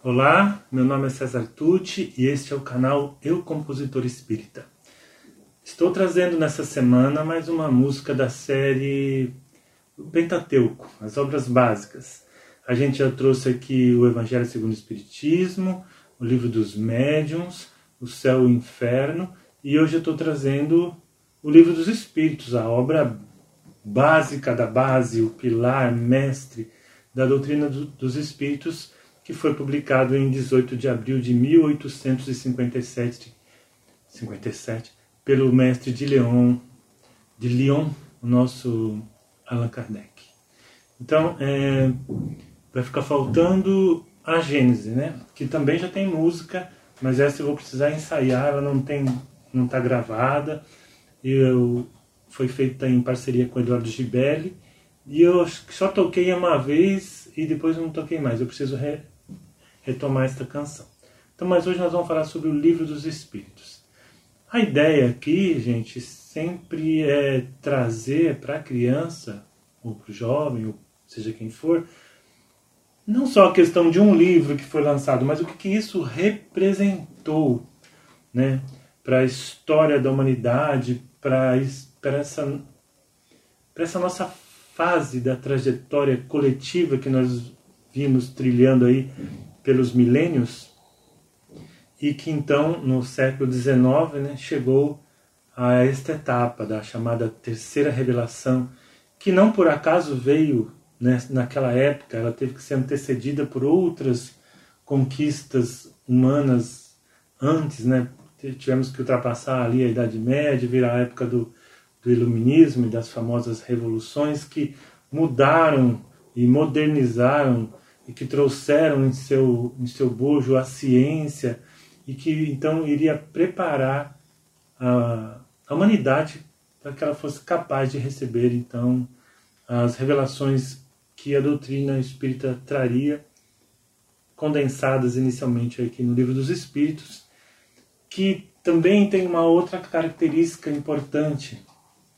Olá, meu nome é César Tucci e este é o canal Eu Compositor Espírita. Estou trazendo nessa semana mais uma música da série Pentateuco, as obras básicas. A gente já trouxe aqui o Evangelho segundo o Espiritismo, o Livro dos Médiuns, o Céu e o Inferno, e hoje eu estou trazendo o Livro dos Espíritos, a obra básica da base, o pilar mestre da doutrina do, dos Espíritos, que foi publicado em 18 de abril de 1857 57, pelo mestre de Leon, de Lyon, o nosso Allan Kardec. Então, é, vai ficar faltando a Gênese, né? Que também já tem música, mas essa eu vou precisar ensaiar, ela não tem, não está gravada. Eu foi feita em parceria com Eduardo Gibelli e eu só toquei uma vez e depois não toquei mais. Eu preciso re, retomar esta canção. Então, mas hoje nós vamos falar sobre o Livro dos Espíritos. A ideia aqui, gente, sempre é trazer para a criança ou para o jovem, ou seja quem for, não só a questão de um livro que foi lançado, mas o que, que isso representou né, para a história da humanidade, para essa, essa nossa fase da trajetória coletiva que nós vimos trilhando aí pelos milênios e que então no século XIX né, chegou a esta etapa da chamada terceira revelação que não por acaso veio né, naquela época, ela teve que ser antecedida por outras conquistas humanas antes, né? Tivemos que ultrapassar ali a Idade Média, vir a época do, do Iluminismo e das famosas revoluções que mudaram e modernizaram e que trouxeram em seu, em seu bojo a ciência e que então iria preparar a, a humanidade para que ela fosse capaz de receber então as revelações que a doutrina espírita traria, condensadas inicialmente aqui no Livro dos Espíritos, que também tem uma outra característica importante,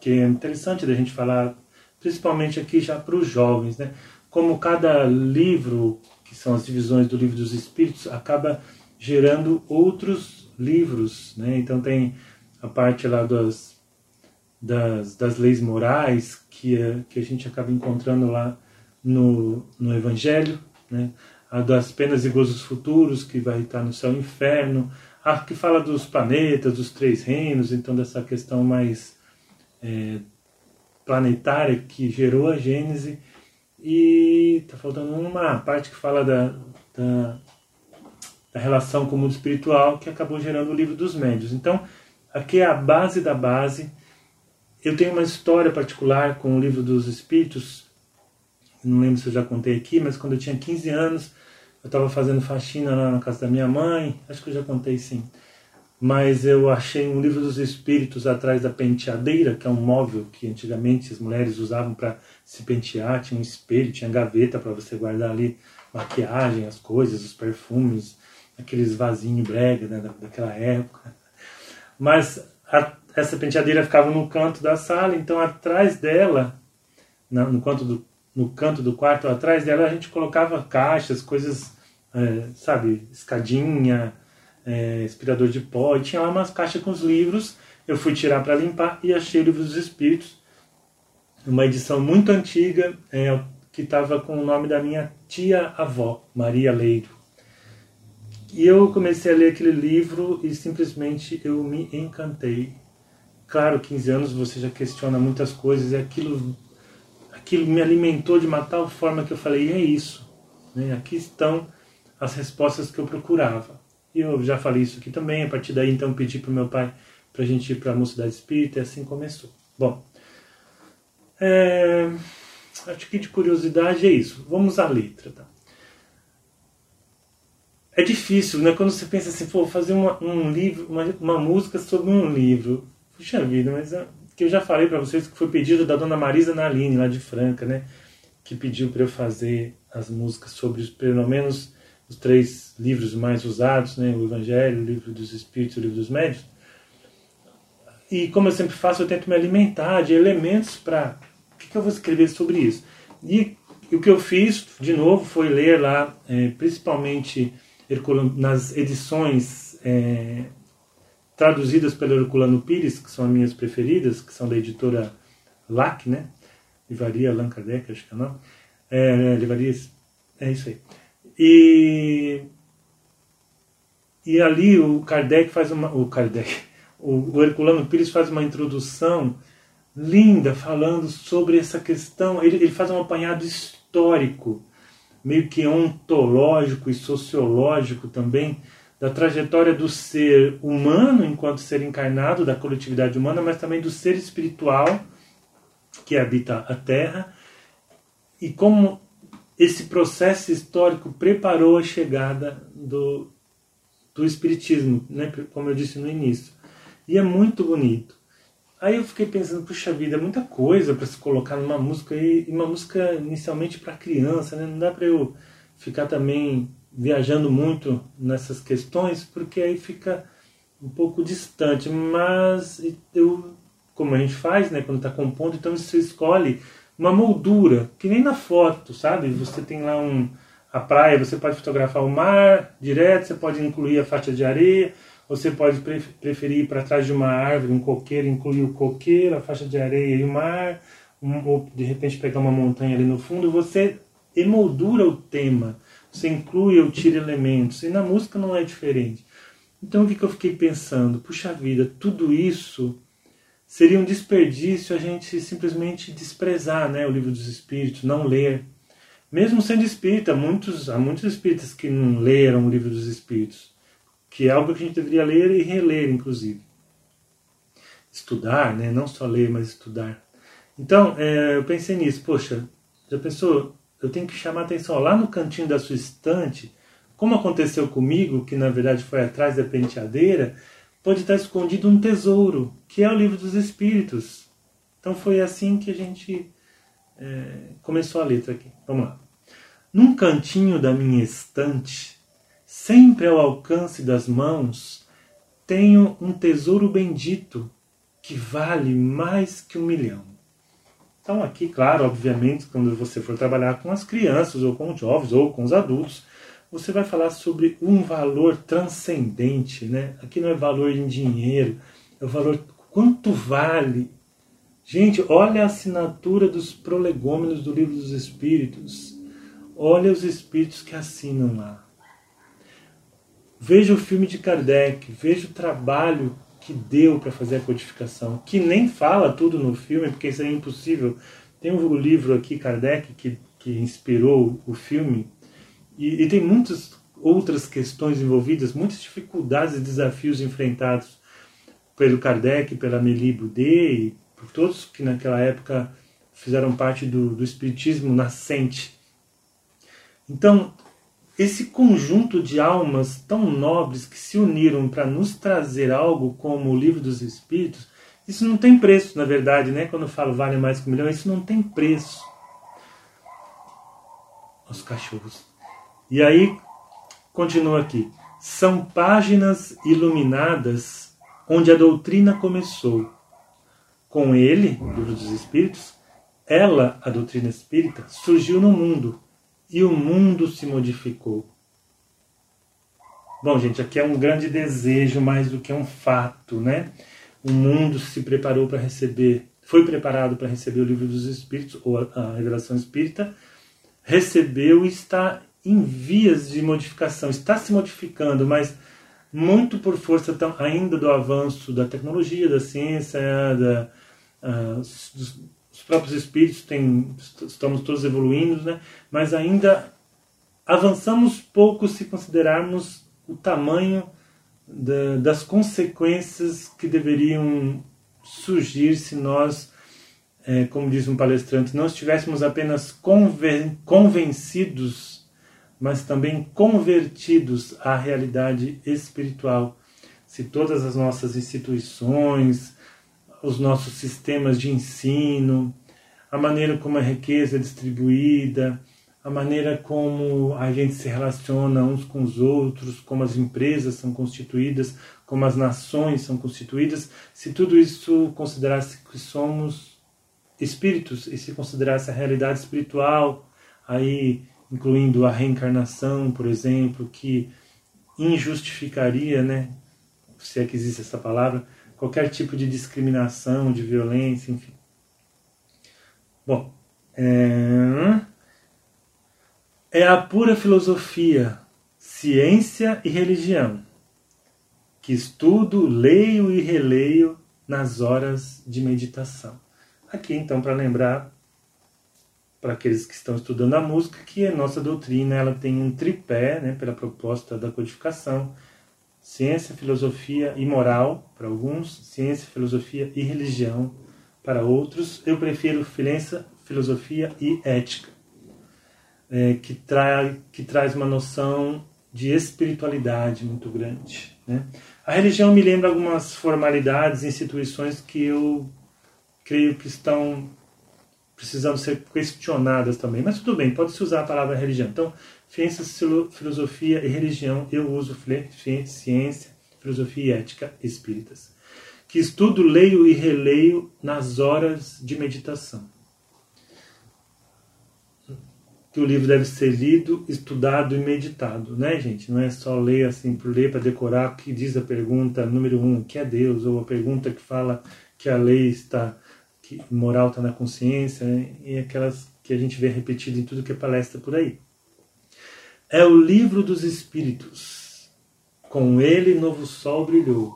que é interessante da gente falar, principalmente aqui já para os jovens, né? Como cada livro, que são as divisões do Livro dos Espíritos, acaba gerando outros livros, né? Então tem a parte lá das, das, das leis morais que, é, que a gente acaba encontrando lá no, no Evangelho, né? a das penas e gozos futuros, que vai estar no céu e inferno, a que fala dos planetas, dos três reinos, então dessa questão mais é, planetária que gerou a Gênese, e está faltando uma parte que fala da, da, da relação com o mundo espiritual, que acabou gerando o livro dos médios. Então, aqui é a base da base. Eu tenho uma história particular com o livro dos espíritos, não lembro se eu já contei aqui, mas quando eu tinha 15 anos, eu estava fazendo faxina lá na casa da minha mãe, acho que eu já contei sim. Mas eu achei um livro dos espíritos atrás da penteadeira, que é um móvel que antigamente as mulheres usavam para se pentear, tinha um espelho, tinha gaveta para você guardar ali maquiagem, as coisas, os perfumes, aqueles vasinhos brega né, daquela época. Mas a, essa penteadeira ficava no canto da sala, então atrás dela, no canto do no canto do quarto atrás dela a gente colocava caixas, coisas, é, sabe, escadinha, é, de pó, e tinha lá umas caixas com os livros. Eu fui tirar para limpar e achei o livro dos Espíritos, uma edição muito antiga, é, que estava com o nome da minha tia-avó, Maria Leiro. E eu comecei a ler aquele livro e simplesmente eu me encantei. Claro, 15 anos você já questiona muitas coisas, e aquilo aquilo me alimentou de uma tal forma que eu falei, é isso. Né? Aqui estão as respostas que eu procurava. E eu já falei isso aqui também, a partir daí então pedi para meu pai para a gente ir para a Mocidade Espírita e assim começou. Bom, é, acho que de curiosidade é isso. Vamos à letra. Tá? É difícil, né? Quando você pensa assim, vou fazer uma, um livro, uma, uma música sobre um livro. Puxa vida, mas que eu já falei para vocês que foi pedido da dona Marisa Naline, lá de Franca, né? Que pediu para eu fazer as músicas sobre os, pelo menos os três livros mais usados, né? O Evangelho, o Livro dos Espíritos, o Livro dos Médios. E como eu sempre faço, eu tento me alimentar de elementos para o que, que, eu vou escrever sobre isso. E o que eu fiz, de novo, foi ler lá, é, principalmente nas edições é, traduzidas pelo Herculano Pires, que são as minhas preferidas, que são da editora LAC, né? Livraria Allan Kardec, acho que é o nome. É, livrarias, é isso aí. E, e ali o Kardec faz uma. O Kardec, o, Herculano Pires faz uma introdução linda falando sobre essa questão. Ele, ele faz um apanhado histórico, meio que ontológico e sociológico também, da trajetória do ser humano enquanto ser encarnado, da coletividade humana, mas também do ser espiritual que habita a Terra e como esse processo histórico preparou a chegada do, do Espiritismo, né? como eu disse no início. E é muito bonito. Aí eu fiquei pensando, puxa vida, é muita coisa para se colocar numa música e uma música inicialmente para criança, né? Não dá para eu ficar também viajando muito nessas questões, porque aí fica um pouco distante. Mas eu, como a gente faz, né, quando está compondo, então você escolhe uma moldura, que nem na foto, sabe? Você tem lá um a praia, você pode fotografar o mar direto, você pode incluir a faixa de areia, você pode preferir ir para trás de uma árvore, um coqueiro, incluir o coqueiro, a faixa de areia e o mar, um, ou de repente pegar uma montanha ali no fundo, você emoldura o tema você inclui ou tira elementos, e na música não é diferente. Então o que, que eu fiquei pensando? Puxa vida, tudo isso seria um desperdício a gente simplesmente desprezar né, o livro dos Espíritos, não ler. Mesmo sendo espírita, muitos, há muitos espíritas que não leram o livro dos Espíritos, que é algo que a gente deveria ler e reler, inclusive. Estudar, né? não só ler, mas estudar. Então, é, eu pensei nisso, poxa, já pensou eu tenho que chamar atenção lá no cantinho da sua estante, como aconteceu comigo, que na verdade foi atrás da penteadeira, pode estar escondido um tesouro, que é o livro dos Espíritos. Então foi assim que a gente é, começou a letra aqui. Vamos lá. Num cantinho da minha estante, sempre ao alcance das mãos, tenho um tesouro bendito que vale mais que um milhão. Então, aqui, claro, obviamente, quando você for trabalhar com as crianças, ou com os jovens, ou com os adultos, você vai falar sobre um valor transcendente. Né? Aqui não é valor em dinheiro, é o valor quanto vale. Gente, olha a assinatura dos prolegômenos do Livro dos Espíritos. Olha os espíritos que assinam lá. Veja o filme de Kardec, veja o trabalho que deu para fazer a codificação, que nem fala tudo no filme, porque isso é impossível. Tem um livro aqui, Kardec, que, que inspirou o filme, e, e tem muitas outras questões envolvidas, muitas dificuldades e desafios enfrentados pelo Kardec, pela Amélie Boudet e por todos que naquela época fizeram parte do, do espiritismo nascente. Então, esse conjunto de almas tão nobres que se uniram para nos trazer algo como o livro dos Espíritos, isso não tem preço, na verdade, né? Quando eu falo vale mais que um milhão, isso não tem preço. Os cachorros. E aí, continua aqui. São páginas iluminadas onde a doutrina começou. Com ele, livro dos Espíritos, ela, a doutrina espírita, surgiu no mundo e o mundo se modificou. Bom, gente, aqui é um grande desejo mais do que um fato, né? O mundo se preparou para receber, foi preparado para receber o livro dos Espíritos, ou a, revelação espírita, recebeu e está em vias de modificação, está se modificando, mas muito por força ainda do avanço da tecnologia, da ciência, da, uh, dos, os próprios espíritos têm, estamos todos evoluindo, né? mas ainda avançamos pouco se considerarmos o tamanho da, das consequências que deveriam surgir se nós, é, como diz um palestrante, não estivéssemos apenas conven, convencidos, mas também convertidos à realidade espiritual. Se todas as nossas instituições, os nossos sistemas de ensino, a maneira como a riqueza é distribuída, a maneira como a gente se relaciona uns com os outros, como as empresas são constituídas, como as nações são constituídas, se tudo isso considerasse que somos espíritos e se considerasse a realidade espiritual, aí incluindo a reencarnação, por exemplo, que injustificaria, né, se é que existe essa palavra, qualquer tipo de discriminação, de violência, enfim. Bom, é, é a pura filosofia, ciência e religião, que estudo, leio e releio nas horas de meditação. Aqui, então, para lembrar para aqueles que estão estudando a música, que a nossa doutrina ela tem um tripé, né, pela proposta da codificação, ciência, filosofia e moral para alguns, ciência, filosofia e religião para outros. Eu prefiro ciência, filosofia e ética, é, que, tra que traz uma noção de espiritualidade muito grande. Né? A religião me lembra algumas formalidades, instituições que eu creio que estão precisando ser questionadas também. Mas tudo bem, pode-se usar a palavra religião. Então, ciência, filosofia e religião, eu uso ciência, filosofia e ética espíritas. Que estudo, leio e releio nas horas de meditação. Que o livro deve ser lido, estudado e meditado, né, gente? Não é só ler assim por ler para decorar o que diz a pergunta número um, que é Deus, ou a pergunta que fala que a lei está que moral está na consciência, né? e aquelas que a gente vê repetido em tudo que é palestra por aí. É o livro dos Espíritos. Com ele, novo sol brilhou.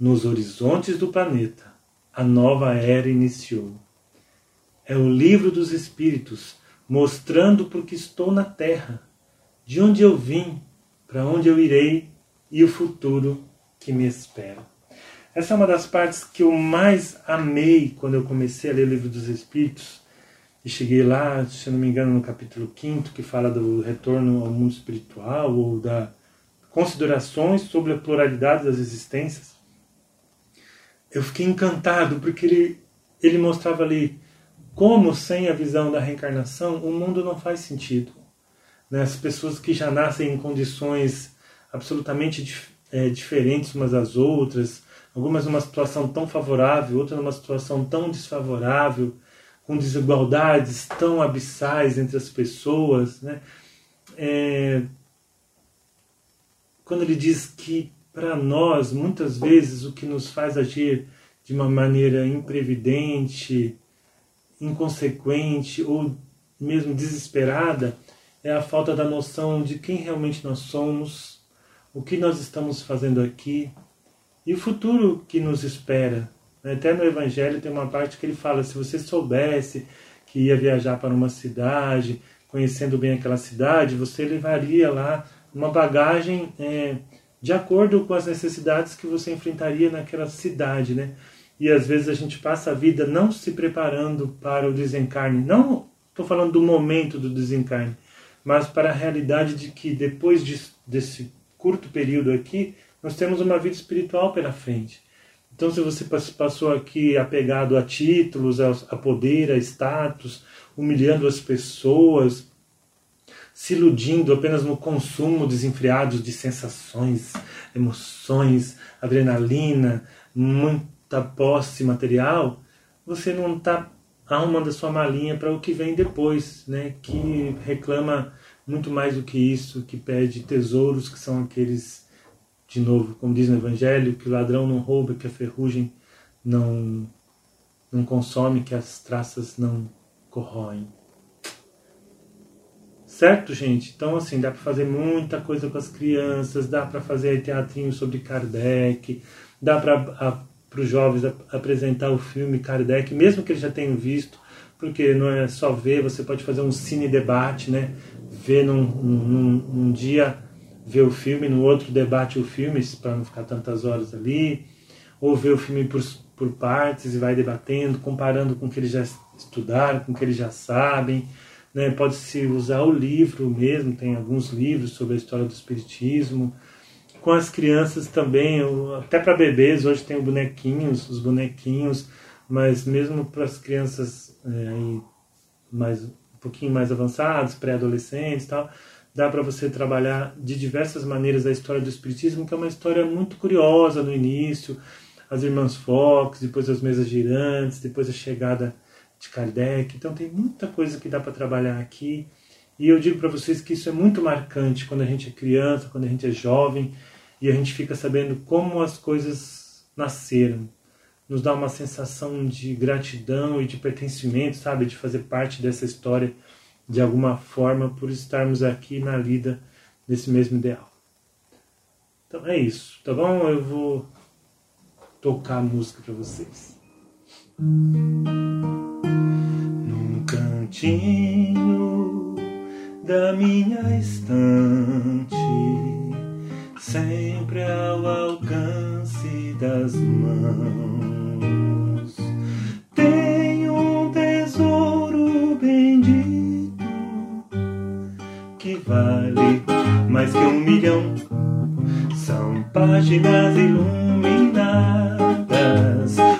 Nos horizontes do planeta, a nova era iniciou. É o livro dos Espíritos, mostrando por que estou na Terra, de onde eu vim, para onde eu irei e o futuro que me espera. Essa é uma das partes que eu mais amei quando eu comecei a ler o Livro dos Espíritos. E cheguei lá, se não me engano, no capítulo 5, que fala do retorno ao mundo espiritual, ou da considerações sobre a pluralidade das existências. Eu fiquei encantado, porque ele, ele mostrava ali como, sem a visão da reencarnação, o mundo não faz sentido. Né? As pessoas que já nascem em condições absolutamente dif é, diferentes umas das outras, algumas numa situação tão favorável, outras numa situação tão desfavorável, com desigualdades tão abissais entre as pessoas. Né? É, quando ele diz que, para nós, muitas vezes, o que nos faz agir de uma maneira imprevidente, inconsequente ou mesmo desesperada é a falta da noção de quem realmente nós somos, o que nós estamos fazendo aqui, e o futuro que nos espera. Até no Evangelho tem uma parte que ele fala: se você soubesse que ia viajar para uma cidade, conhecendo bem aquela cidade, você levaria lá uma bagagem é, de acordo com as necessidades que você enfrentaria naquela cidade, né? E às vezes a gente passa a vida não se preparando para o desencarne. Não estou falando do momento do desencarne, mas para a realidade de que depois de, desse curto período aqui, nós temos uma vida espiritual pela frente. Então, se você passou aqui apegado a títulos, a poder, a status, humilhando as pessoas, se iludindo apenas no consumo desenfreado de sensações, emoções, adrenalina, muita posse material, você não está arrumando a sua malinha para o que vem depois, né? que reclama muito mais do que isso, que pede tesouros que são aqueles de novo, como diz no Evangelho, que o ladrão não rouba, que a ferrugem não, não consome, que as traças não corroem. Certo, gente? Então, assim, dá para fazer muita coisa com as crianças, dá para fazer teatrinho sobre Kardec, dá para os jovens apresentar o filme Kardec, mesmo que eles já tenham visto, porque não é só ver, você pode fazer um cine debate, né? Ver num, num, num dia ver o filme, no outro debate o filme, para não ficar tantas horas ali, ou ver o filme por, por partes e vai debatendo, comparando com o que eles já estudaram, com o que eles já sabem. Né? Pode-se usar o livro mesmo, tem alguns livros sobre a história do Espiritismo. Com as crianças também, até para bebês, hoje tem bonequinhos, os bonequinhos, mas mesmo para as crianças é, mais, um pouquinho mais avançadas, pré-adolescentes e tal, dá para você trabalhar de diversas maneiras a história do Espiritismo, que é uma história muito curiosa no início, as irmãs Fox, depois as mesas girantes, depois a chegada de Kardec. Então tem muita coisa que dá para trabalhar aqui. E eu digo para vocês que isso é muito marcante quando a gente é criança, quando a gente é jovem e a gente fica sabendo como as coisas nasceram. Nos dá uma sensação de gratidão e de pertencimento, sabe? De fazer parte dessa história de alguma forma por estarmos aqui na lida desse mesmo ideal. Então é isso, tá bom? Eu vou tocar a música para vocês. Num cantinho da minha estante, sempre ao alcance das mãos, páginas iluminadas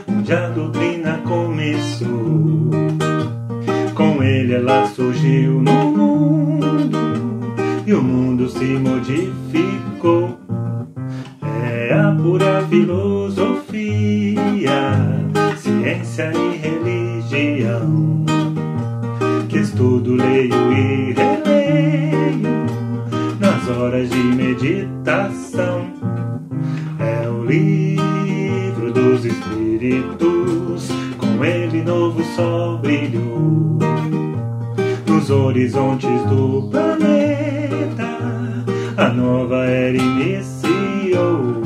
onde a doutrina começou. Com ele ela surgiu no mundo e o mundo se modificou. É a pura filosofia, ciência e religião que estudo, leio e releio nas horas de meditação. Livro dos espíritos, com ele novo sol brilhou nos horizontes do planeta. A nova era iniciou.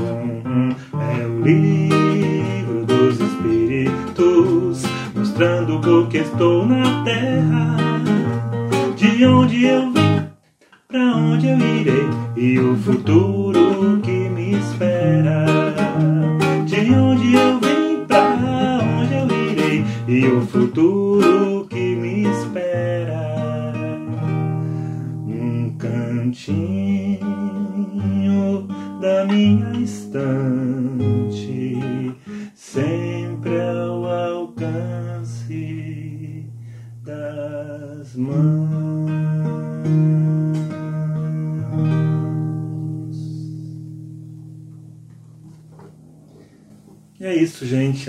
É o livro dos espíritos, mostrando porque estou na terra, de onde eu vim, pra onde eu irei e o futuro futuro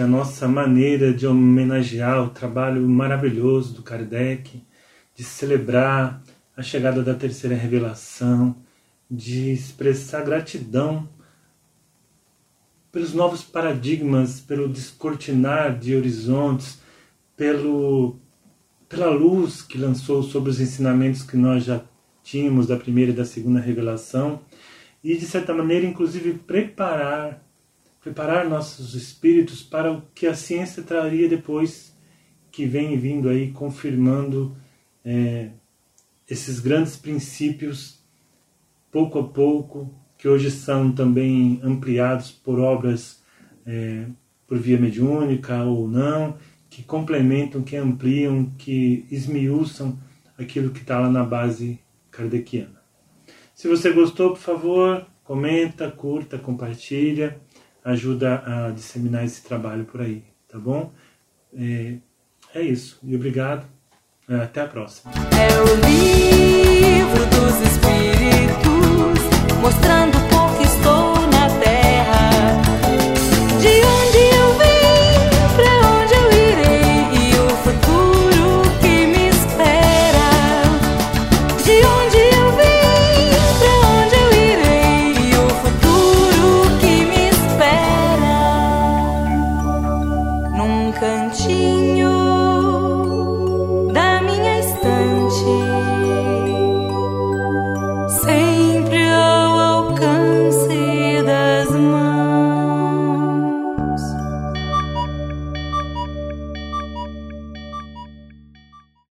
a nossa maneira de homenagear o trabalho maravilhoso do Kardec, de celebrar a chegada da terceira revelação, de expressar gratidão pelos novos paradigmas, pelo descortinar de horizontes, pelo, pela luz que lançou sobre os ensinamentos que nós já tínhamos da primeira e da segunda revelação, e de certa maneira, inclusive, preparar preparar nossos espíritos para o que a ciência traria depois, que vem vindo aí confirmando é, esses grandes princípios, pouco a pouco, que hoje são também ampliados por obras é, por via mediúnica ou não, que complementam, que ampliam, que esmiuçam aquilo que está lá na base kardeciana. Se você gostou, por favor, comenta, curta, compartilha ajuda a disseminar esse trabalho por aí, tá bom? É, é isso. E obrigado. É, até a próxima. É o livro dos espíritos mostrando